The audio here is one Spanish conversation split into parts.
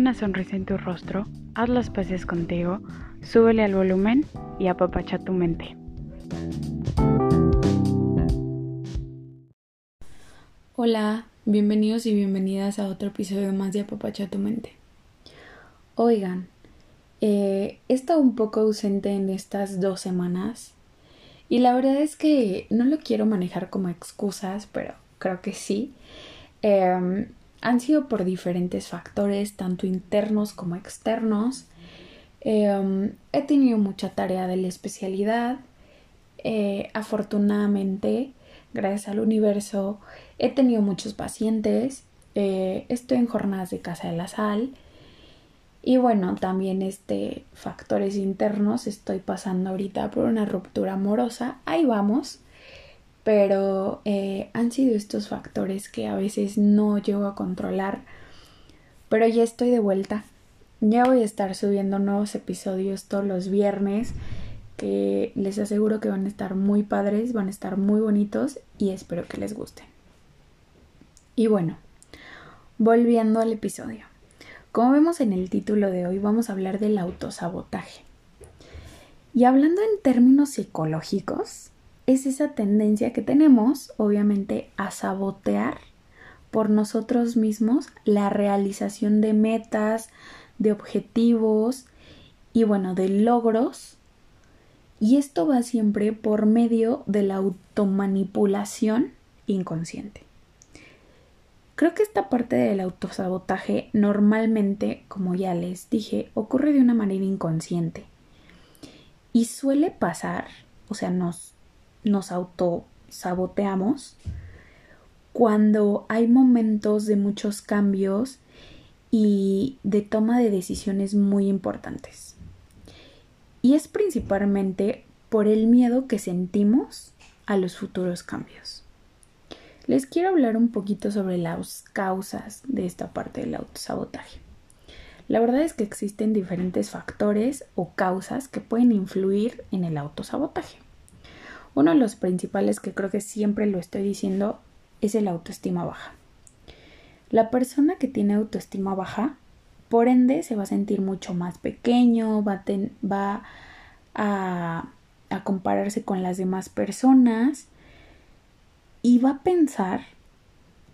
una sonrisa en tu rostro, haz las paces contigo, súbele al volumen y apapacha tu mente. Hola, bienvenidos y bienvenidas a otro episodio más de Apapacha tu mente. Oigan, eh, he estado un poco ausente en estas dos semanas y la verdad es que no lo quiero manejar como excusas, pero creo que sí. Em, han sido por diferentes factores, tanto internos como externos. Em, he tenido mucha tarea de la especialidad. Eh, afortunadamente, gracias al universo, he tenido muchos pacientes. Eh, estoy en jornadas de casa de la sal. Y bueno, también este factores internos. Estoy pasando ahorita por una ruptura amorosa. Ahí vamos pero eh, han sido estos factores que a veces no llego a controlar. Pero ya estoy de vuelta. Ya voy a estar subiendo nuevos episodios todos los viernes que les aseguro que van a estar muy padres, van a estar muy bonitos y espero que les gusten. Y bueno, volviendo al episodio. Como vemos en el título de hoy, vamos a hablar del autosabotaje. Y hablando en términos psicológicos, es esa tendencia que tenemos, obviamente, a sabotear por nosotros mismos la realización de metas, de objetivos y bueno, de logros. Y esto va siempre por medio de la automanipulación inconsciente. Creo que esta parte del autosabotaje normalmente, como ya les dije, ocurre de una manera inconsciente. Y suele pasar, o sea, nos nos autosaboteamos cuando hay momentos de muchos cambios y de toma de decisiones muy importantes. Y es principalmente por el miedo que sentimos a los futuros cambios. Les quiero hablar un poquito sobre las causas de esta parte del autosabotaje. La verdad es que existen diferentes factores o causas que pueden influir en el autosabotaje. Uno de los principales que creo que siempre lo estoy diciendo es el autoestima baja. La persona que tiene autoestima baja, por ende, se va a sentir mucho más pequeño, va, a, compararse con las demás personas y va a pensar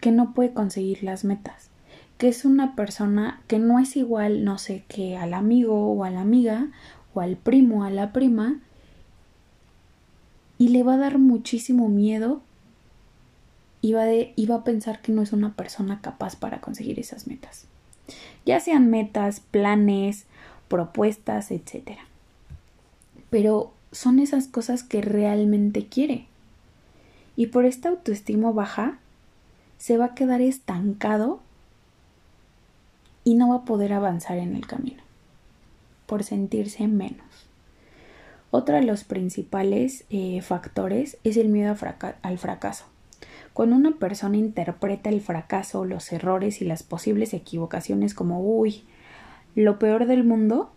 que no puede conseguir las metas, que es una persona que no es igual, no sé, que al amigo o a la amiga o al primo o a la prima, y le va a dar muchísimo miedo y va, a pensar que no es una persona capaz para conseguir esas metas. Ya sean metas, planes, propuestas, etc. Pero son esas cosas que realmente quiere. Y por esta autoestima baja, se va a quedar estancado y no va a poder avanzar en el camino por sentirse menos. Otro de los principales eh, factores es el miedo al fracaso. Cuando una persona interpreta el fracaso, los errores y las posibles equivocaciones como uy, lo peor del mundo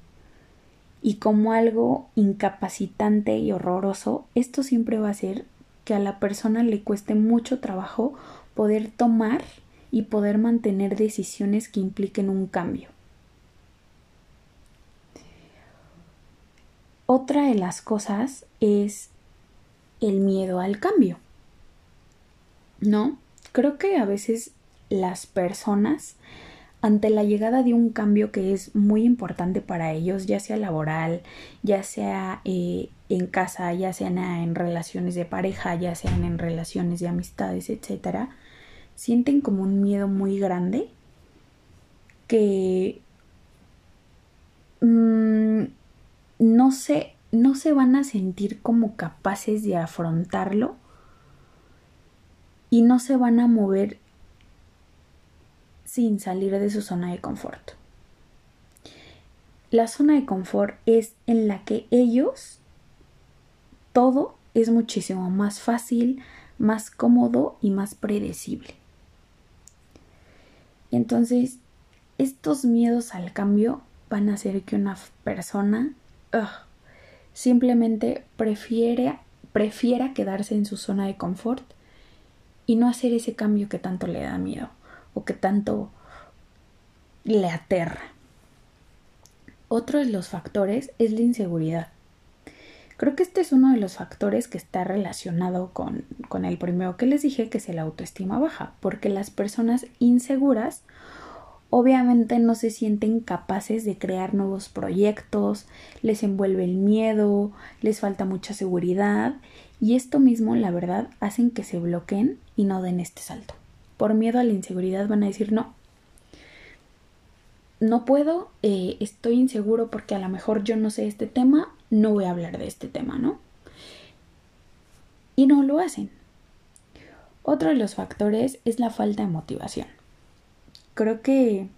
y como algo incapacitante y horroroso, esto siempre va a hacer que a la persona le cueste mucho trabajo poder tomar y poder mantener decisiones que impliquen un cambio. Otra de las cosas es el miedo al cambio. ¿No? Creo que a veces las personas ante la llegada de un cambio que es muy importante para ellos, ya sea laboral, ya sea eh, en casa, ya sea en relaciones de pareja, ya sean en relaciones de amistades, etcétera, sienten como un miedo muy grande que mm, no se, no se van a sentir como capaces de afrontarlo y no se van a mover sin salir de su zona de confort. La zona de confort es en la que ellos todo es muchísimo más fácil, más cómodo y más predecible. Entonces, estos miedos al cambio van a hacer que una persona simplemente prefiere, prefiera quedarse en su zona de confort y no hacer ese cambio que tanto le da miedo o que tanto le aterra, Otro de los factores es la inseguridad. Creo que este es uno de los factores que está relacionado con, con el primero que les dije, que es el autoestima baja, porque las personas inseguras obviamente no se sienten capaces de crear nuevos proyectos, les envuelve el miedo, les falta mucha seguridad y esto mismo, la verdad, hacen que se bloqueen y no den este salto. Por miedo a la inseguridad van a decir no. No puedo, eh, estoy inseguro porque a lo mejor yo no sé este tema no voy a hablar de este tema, ¿no? Y no lo hacen. Otro de los factores es la falta de motivación. Creo que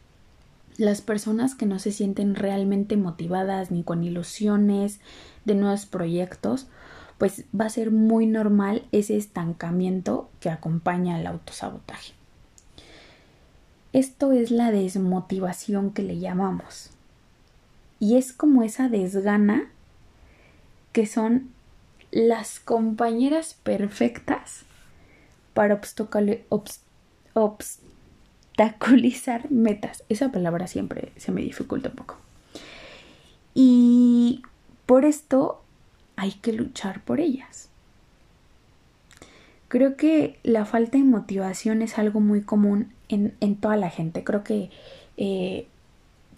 las personas que no se sienten realmente motivadas ni con ilusiones de nuevos proyectos, pues va a ser muy normal ese estancamiento que acompaña al autosabotaje. Esto es la desmotivación que le llamamos. Y es como esa desgana que son las compañeras perfectas para obstaculizar metas. Esa palabra siempre se me dificulta un poco. Y por esto hay que luchar por ellas. Creo que la falta de motivación es algo muy común en, toda la gente. Creo que eh,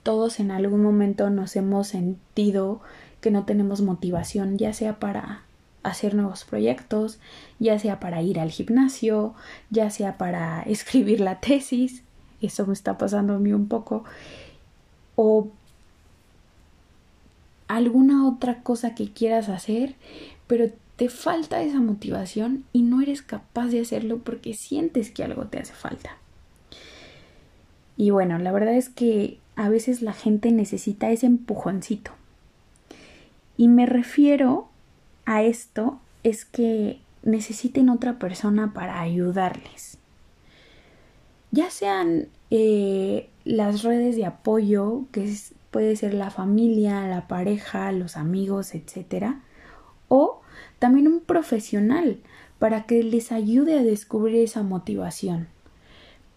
todos en algún momento nos hemos sentido que no tenemos motivación, ya sea para hacer nuevos proyectos, ya sea para ir al gimnasio, ya sea para escribir la tesis, eso me está pasando a mí un poco, o alguna otra cosa que quieras hacer, pero te falta esa motivación y no eres capaz de hacerlo porque sientes que algo te hace falta. Y bueno, la verdad es que a veces la gente necesita ese empujoncito y me refiero a esto es que necesiten otra persona para ayudarles. Ya sean eh, las redes de apoyo, que puede ser la familia, la pareja, los amigos, etc. O también un profesional para que les ayude a descubrir esa motivación.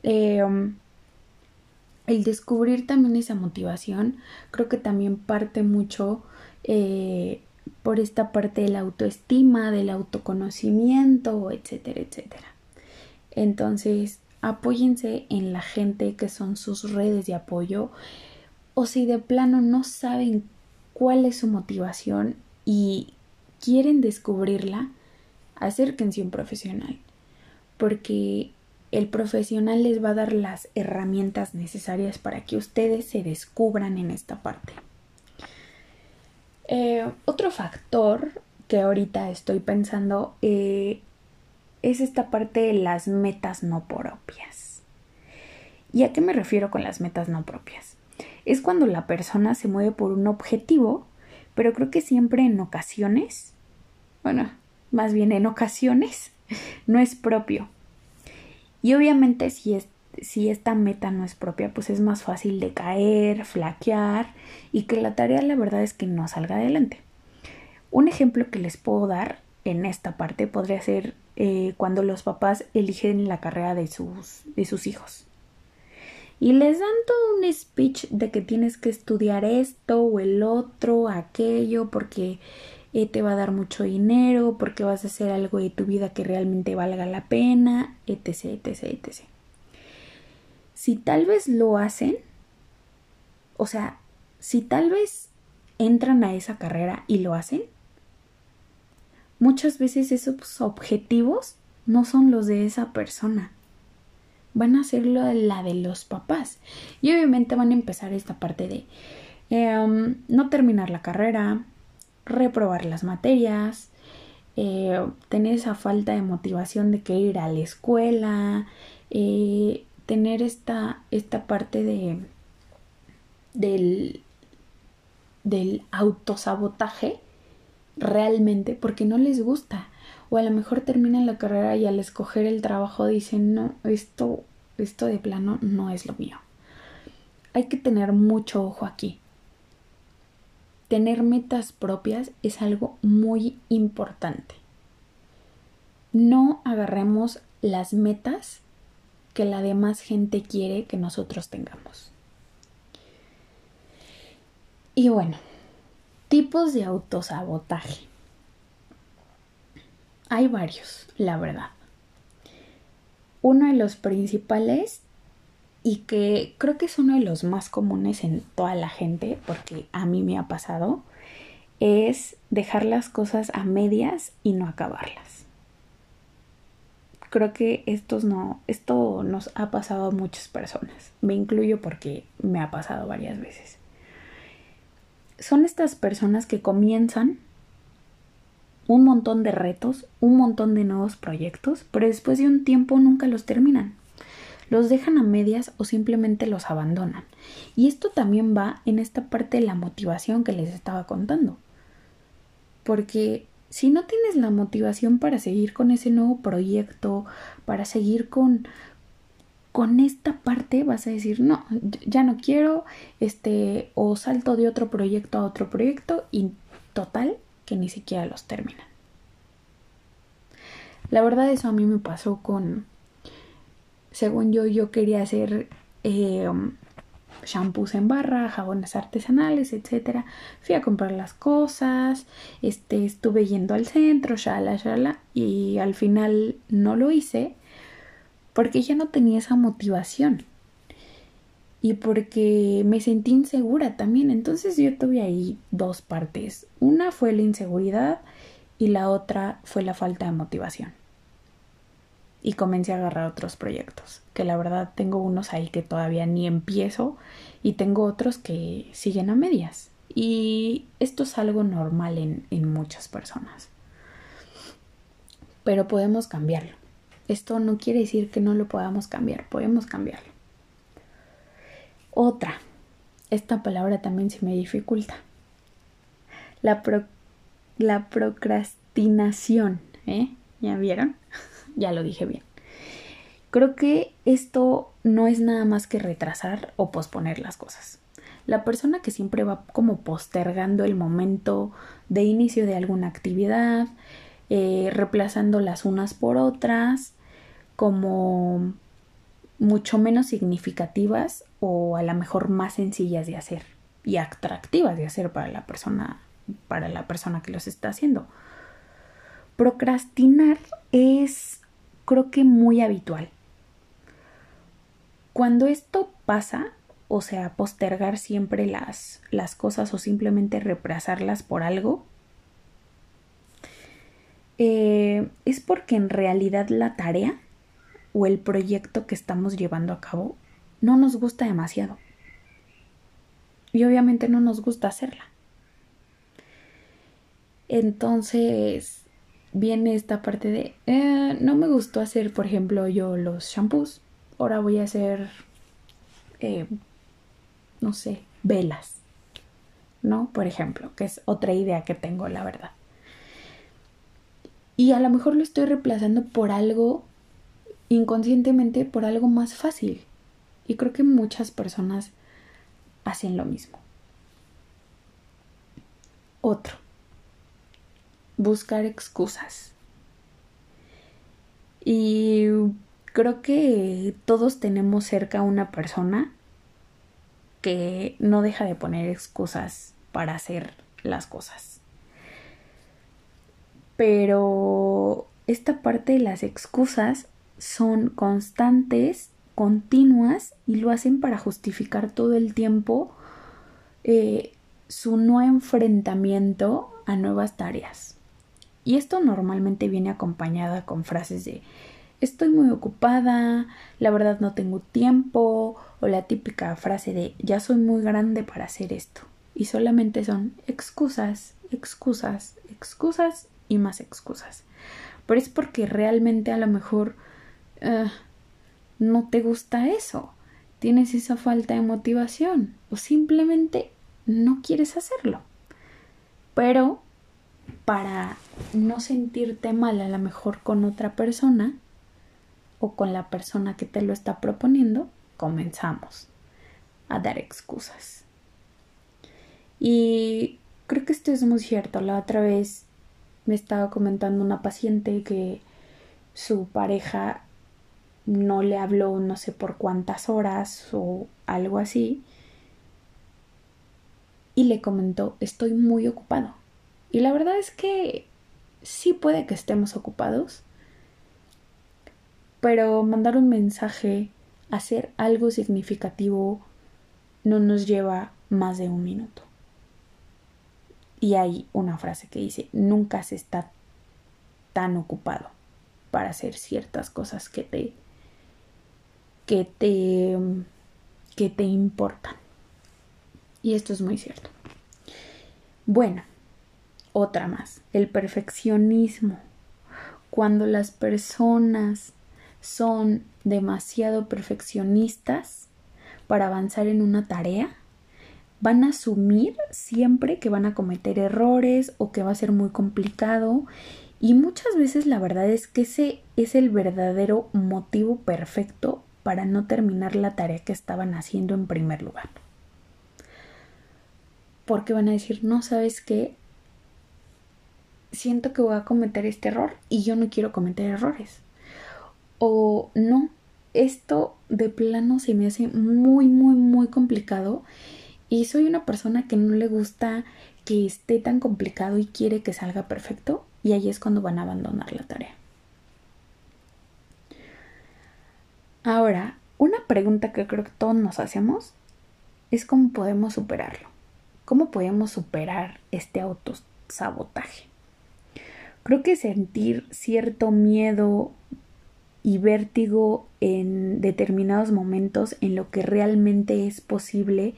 Um, el descubrir también esa motivación creo que también parte mucho eh, por esta parte de la autoestima, del autoconocimiento, etcétera, etcétera. Entonces, apóyense en la gente que son sus redes de apoyo o si de plano no saben cuál es su motivación y quieren descubrirla, acérquense a un profesional, porque el profesional les va a dar las herramientas necesarias para que ustedes se descubran en esta parte. Eh, otro factor que ahorita estoy pensando eh, es esta parte de las metas no propias. ¿Y a qué me refiero con las metas no propias? Es cuando la persona se mueve por un objetivo, pero creo que siempre en ocasiones, bueno, más bien en ocasiones, no es propio. Y obviamente si es si esta meta no es propia, pues es más fácil de caer, flaquear y que la tarea la verdad es que no salga adelante. Un ejemplo que les puedo dar en esta parte podría ser eh, cuando los papás eligen la carrera de sus, de sus hijos. Y les dan todo un speech de que tienes que estudiar esto o el otro, aquello, porque eh, te va a dar mucho dinero, porque vas a hacer algo de tu vida que realmente valga la pena, etc, etc, etc si tal vez lo hacen, o sea, si tal vez entran a esa carrera y lo hacen, muchas veces esos objetivos no son los de esa persona. Van a ser la de los papás. Y obviamente van a empezar esta parte de em, no terminar la carrera, reprobar las materias, eh, tener esa falta de motivación de que ir a la escuela, eh, tener esta, esta parte de del, del autosabotaje realmente porque no les gusta. O a lo mejor terminan la carrera y al escoger el trabajo dicen no esto esto de plano no es lo mío hay que tener mucho ojo aquí. Tener metas propias es algo muy importante. No agarremos las metas que la demás gente quiere que nosotros tengamos. Y bueno, tipos de autosabotaje. Hay varios, la verdad. Uno de los principales y que creo que es uno de los más comunes en toda la gente, porque a mí me ha pasado, es dejar las cosas a medias y no acabarlas. Creo que estos no, esto nos ha pasado a muchas personas. Me incluyo porque me ha pasado varias veces. Son estas personas que comienzan un montón de retos, un montón de nuevos proyectos, pero después de un tiempo nunca los terminan. Los dejan a medias o simplemente los abandonan. Y esto también va en esta parte de la motivación que les estaba contando. Porque si no tienes la motivación para seguir con ese nuevo proyecto, para seguir con con esta parte vas a decir, no, ya no quiero, este, o salto de otro proyecto a otro proyecto y total que ni siquiera los terminan. La verdad eso a mí me pasó con, según yo, yo quería hacer eh, shampoos en barra, jabones artesanales, etcétera. Fui a comprar las cosas, este, estuve yendo al centro, shala, shala, y al final no lo hice porque ya no tenía esa motivación y porque me sentí insegura también. Entonces yo tuve ahí dos partes. Una fue la inseguridad y la otra fue la falta de motivación. Y comencé a agarrar otros proyectos, que la verdad tengo unos ahí que todavía ni empiezo y tengo otros que siguen a medias. Y esto es algo normal en, en muchas personas. Pero podemos cambiarlo. Esto no quiere decir que no lo podamos cambiar, podemos cambiarlo. Otra, esta palabra también se me dificulta. La, la procrastinación, ¿eh? ¿Ya vieron? ya lo dije bien. Creo que esto no es nada más que retrasar o posponer las cosas. La persona que siempre va como postergando el momento de inicio de alguna actividad, eh, reemplazando las unas por otras, como mucho menos significativas o a lo mejor más sencillas de hacer y atractivas de hacer para la persona para la persona que los está haciendo. Procrastinar es creo que muy habitual. Cuando esto pasa, o sea, postergar siempre las, las cosas o simplemente reemplazarlas por algo, eh, es porque en realidad la tarea o el proyecto que estamos llevando a cabo no nos gusta demasiado. Y obviamente no nos gusta hacerla. Entonces viene esta parte de, eh, no me gustó hacer, por ejemplo, yo los shampoos. Ahora voy a hacer, eh, no sé, velas. ¿No? Por ejemplo, que es otra idea que tengo, la verdad. Y a lo mejor lo estoy reemplazando por algo inconscientemente por algo más fácil. Y creo que muchas personas hacen lo mismo. Otro. Buscar excusas. Y creo que todos tenemos cerca una persona que no deja de poner excusas para hacer las cosas. Pero esta parte de las excusas son constantes, continuas y lo hacen para justificar todo el tiempo eh, su no enfrentamiento a nuevas tareas. Y esto normalmente viene acompañada con frases de estoy muy ocupada, la verdad no tengo tiempo, o la típica frase de ya soy muy grande para hacer esto. Y solamente son excusas, excusas, excusas y más excusas. Pero es porque realmente a lo mejor eh, no te gusta eso, tienes esa falta de motivación o simplemente no quieres hacerlo. Pero para no sentirte mal a lo mejor con otra persona o con la persona que te lo está proponiendo, comenzamos a dar excusas. Y creo que esto es muy cierto. La otra vez me estaba comentando una paciente que su pareja no le habló no sé por cuántas horas o algo así. y le comentó, estoy muy ocupado. Y la verdad es que sí puede que estemos ocupados, pero mandar un mensaje, hacer algo significativo, no nos lleva más de un minuto. Y hay una frase que dice, nunca se está tan ocupado para hacer ciertas cosas que te que te que te importan. Y esto es muy cierto. Bueno, otra más, el perfeccionismo. Cuando las personas son demasiado perfeccionistas para avanzar en una tarea, van a asumir siempre que van a cometer errores o que va a ser muy complicado y muchas veces la verdad es que ese es el verdadero motivo perfecto para no terminar la tarea que estaban haciendo en primer lugar. Porque van a decir, no sabes qué, siento que voy a cometer este error y yo no quiero cometer errores. O no, esto de plano se me hace muy, muy, muy complicado y soy una persona que no le gusta que esté tan complicado y quiere que salga perfecto y ahí es cuando van a abandonar la tarea. Ahora, una pregunta que creo que todos nos hacemos es cómo podemos superarlo. ¿Cómo podemos superar este autosabotaje? Creo que sentir cierto miedo y vértigo en determinados momentos en lo que realmente es posible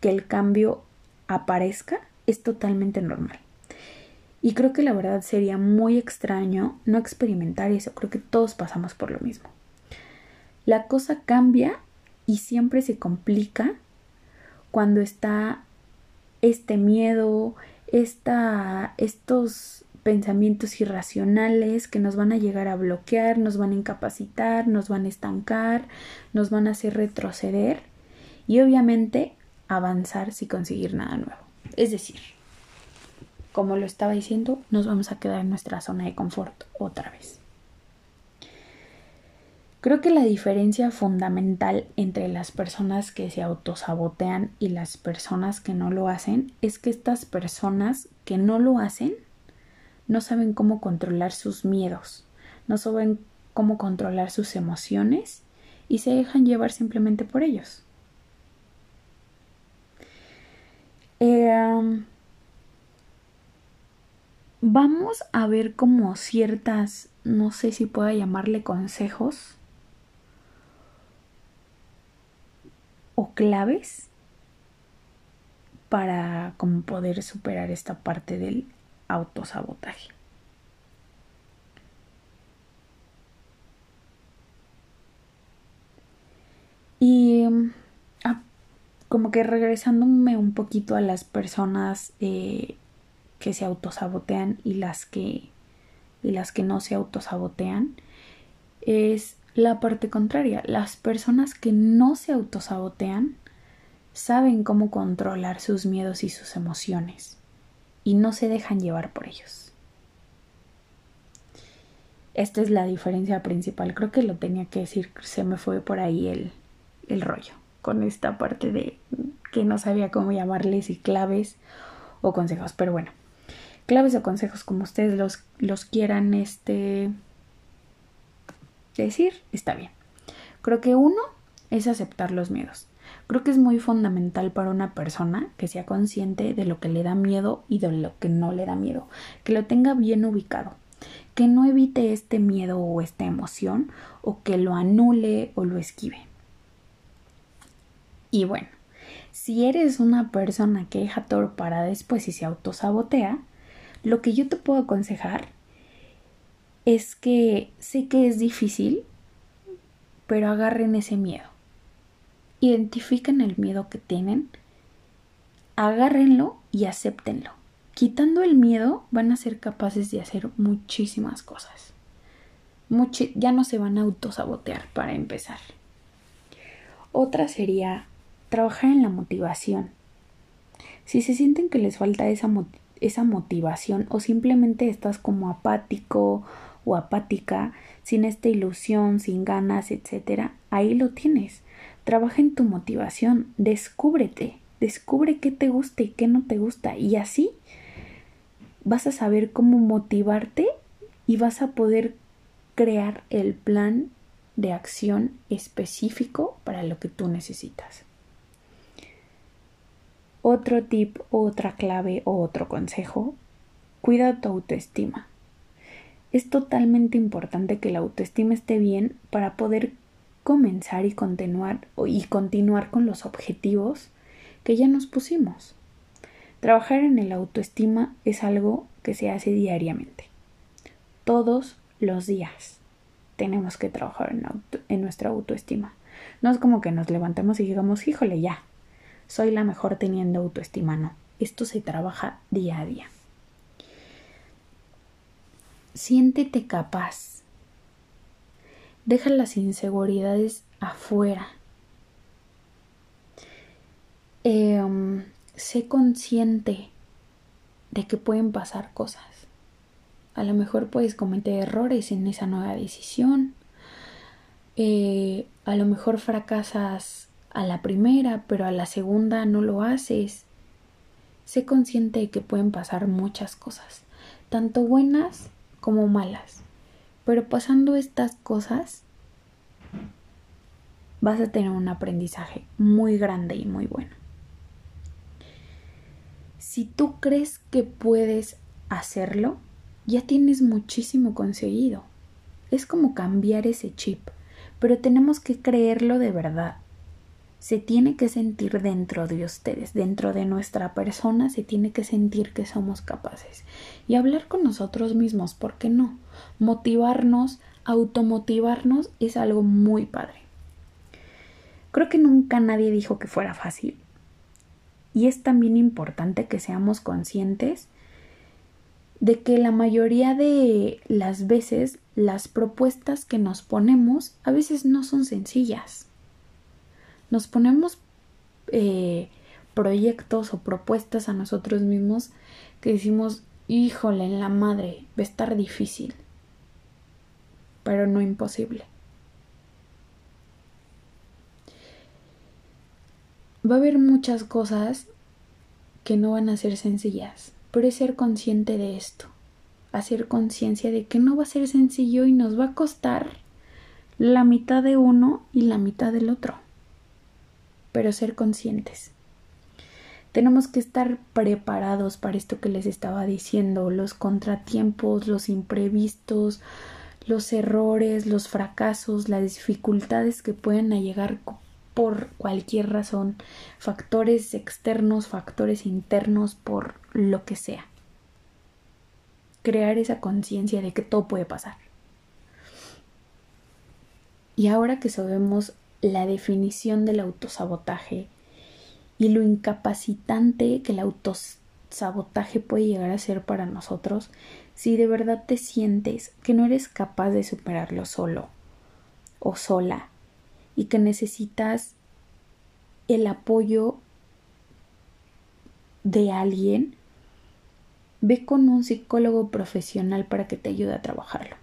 que el cambio aparezca es totalmente normal. Y creo que la verdad sería muy extraño no experimentar eso. Creo que todos pasamos por lo mismo. La cosa cambia y siempre se complica cuando está este miedo, esta, estos pensamientos irracionales que nos van a llegar a bloquear, nos van a incapacitar, nos van a estancar, nos van a hacer retroceder y obviamente avanzar sin conseguir nada nuevo. Es decir, como lo estaba diciendo, nos vamos a quedar en nuestra zona de confort otra vez. Creo que la diferencia fundamental entre las personas que se autosabotean y las personas que no lo hacen es que estas personas que no lo hacen no saben cómo controlar sus miedos, no saben cómo controlar sus emociones y se dejan llevar simplemente por ellos. Eh, vamos a ver como ciertas, no sé si pueda llamarle consejos o claves para como poder superar esta parte del autosabotaje. Y ah, como que regresándome un poquito a las personas eh, que se autosabotean y las que y las que no se autosabotean es la parte contraria. Las personas que no se autosabotean saben cómo controlar sus miedos y sus emociones y no se dejan llevar por ellos. Esta es la diferencia principal. Creo que lo tenía que decir. Se me fue por ahí el, el rollo con esta parte de que no sabía cómo llamarles y claves o consejos. Pero bueno, claves o consejos como ustedes los, los quieran este decir, está bien. Creo que uno es aceptar los miedos. Creo que es muy fundamental para una persona que sea consciente de lo que le da miedo y de lo que no le da miedo, que lo tenga bien ubicado, que no evite este miedo o esta emoción o que lo anule o lo esquive. Y bueno, si eres una persona que deja todo para después y se autosabotea, lo que yo te puedo aconsejar es que sé que es difícil, pero agarren ese miedo. Identifiquen el miedo que tienen, agárrenlo y acéptenlo. Quitando el miedo van a ser capaces de hacer muchísimas cosas. ya no se van a autosabotear para empezar. Otra sería trabajar en la motivación. Si se sienten que les falta esa esa motivación o simplemente estás como apático o apática, sin esta ilusión, sin ganas, etcétera, ahí lo tienes. Trabaja en tu motivación, descúbrete, descubre qué te gusta y qué no te gusta y así vas a saber cómo motivarte y vas a poder crear el plan de acción específico para lo que tú necesitas. Otro tip, otra clave o otro consejo, cuida tu autoestima. Es totalmente importante que la autoestima esté bien para poder comenzar y continuar y continuar con los objetivos que ya nos pusimos. Trabajar en el autoestima es algo que se hace diariamente. Todos los días tenemos que trabajar en, en, nuestra autoestima. No es como que nos levantemos y digamos, híjole, ya, soy la mejor teniendo autoestima. No, esto se trabaja día a día. Siéntete capaz. Deja las inseguridades afuera. Em, sé consciente de que pueden pasar cosas. A lo mejor puedes cometer errores en esa nueva decisión. Eh, a lo mejor fracasas a la primera, pero a la segunda no lo haces. Sé consciente de que pueden pasar muchas cosas, tanto buenas como malas. Pero pasando estas cosas, vas a tener un aprendizaje muy grande y muy bueno. Si tú crees que puedes hacerlo, ya tienes muchísimo conseguido. Es como cambiar ese chip, pero tenemos que creerlo de verdad. Se tiene que sentir dentro de ustedes, dentro de nuestra persona, se tiene que sentir que somos capaces. Y hablar con nosotros mismos, ¿por qué no? Motivarnos, automotivarnos es algo muy padre. Creo que nunca nadie dijo que fuera fácil. Y es también importante que seamos conscientes de que la mayoría de las veces las propuestas que nos ponemos a veces no son sencillas. Nos ponemos eh, proyectos o propuestas a nosotros mismos que decimos, híjole, en la madre, va a estar difícil, pero no imposible. Va a haber muchas cosas que no van a ser sencillas pero es ser consciente de esto, hacer conciencia de que no va a ser sencillo y nos va a costar la mitad de uno y la mitad del otro, pero ser conscientes. Tenemos que estar preparados para esto que les estaba diciendo, los contratiempos, los imprevistos, los errores, los fracasos, las dificultades que pueden llegar por cualquier razón, factores externos, factores internos, por lo que sea. Crear esa conciencia de que todo puede pasar. Y ahora que sabemos la definición del autosabotaje y lo incapacitante que el autosabotaje puede llegar a ser para nosotros, si de verdad te sientes que no eres capaz de superarlo solo o sola y que necesitas el apoyo de alguien, ve con un psicólogo profesional para que te ayude a trabajarlo.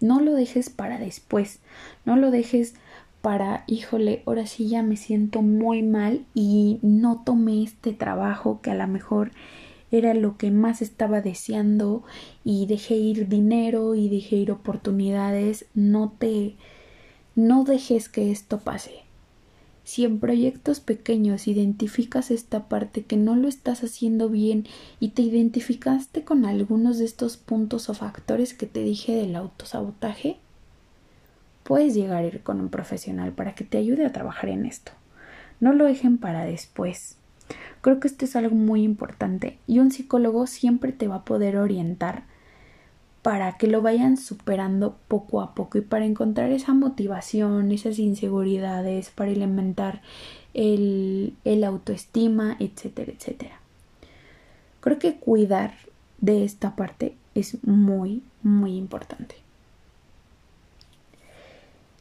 No lo dejes para después, no lo dejes para, híjole, ahora sí ya me siento muy mal y no tomé este trabajo que a lo mejor era lo que más estaba deseando y dejé ir dinero y dejé ir oportunidades, no te no dejes que esto pase. Si en proyectos pequeños identificas esta parte que no lo estás haciendo bien y te identificaste con algunos de estos puntos o factores que te dije del autosabotaje, puedes llegar a ir con un profesional para que te ayude a trabajar en esto. No lo dejen para después. Creo que esto es algo muy importante y un psicólogo siempre te va a poder orientar para que lo vayan superando poco a poco y para encontrar esa motivación, esas inseguridades, para alimentar el, el autoestima, etcétera, etcétera. Creo que cuidar de esta parte es muy, muy importante.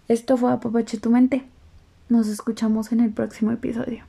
Esto fue Apapache tu mente. Nos escuchamos en el próximo episodio.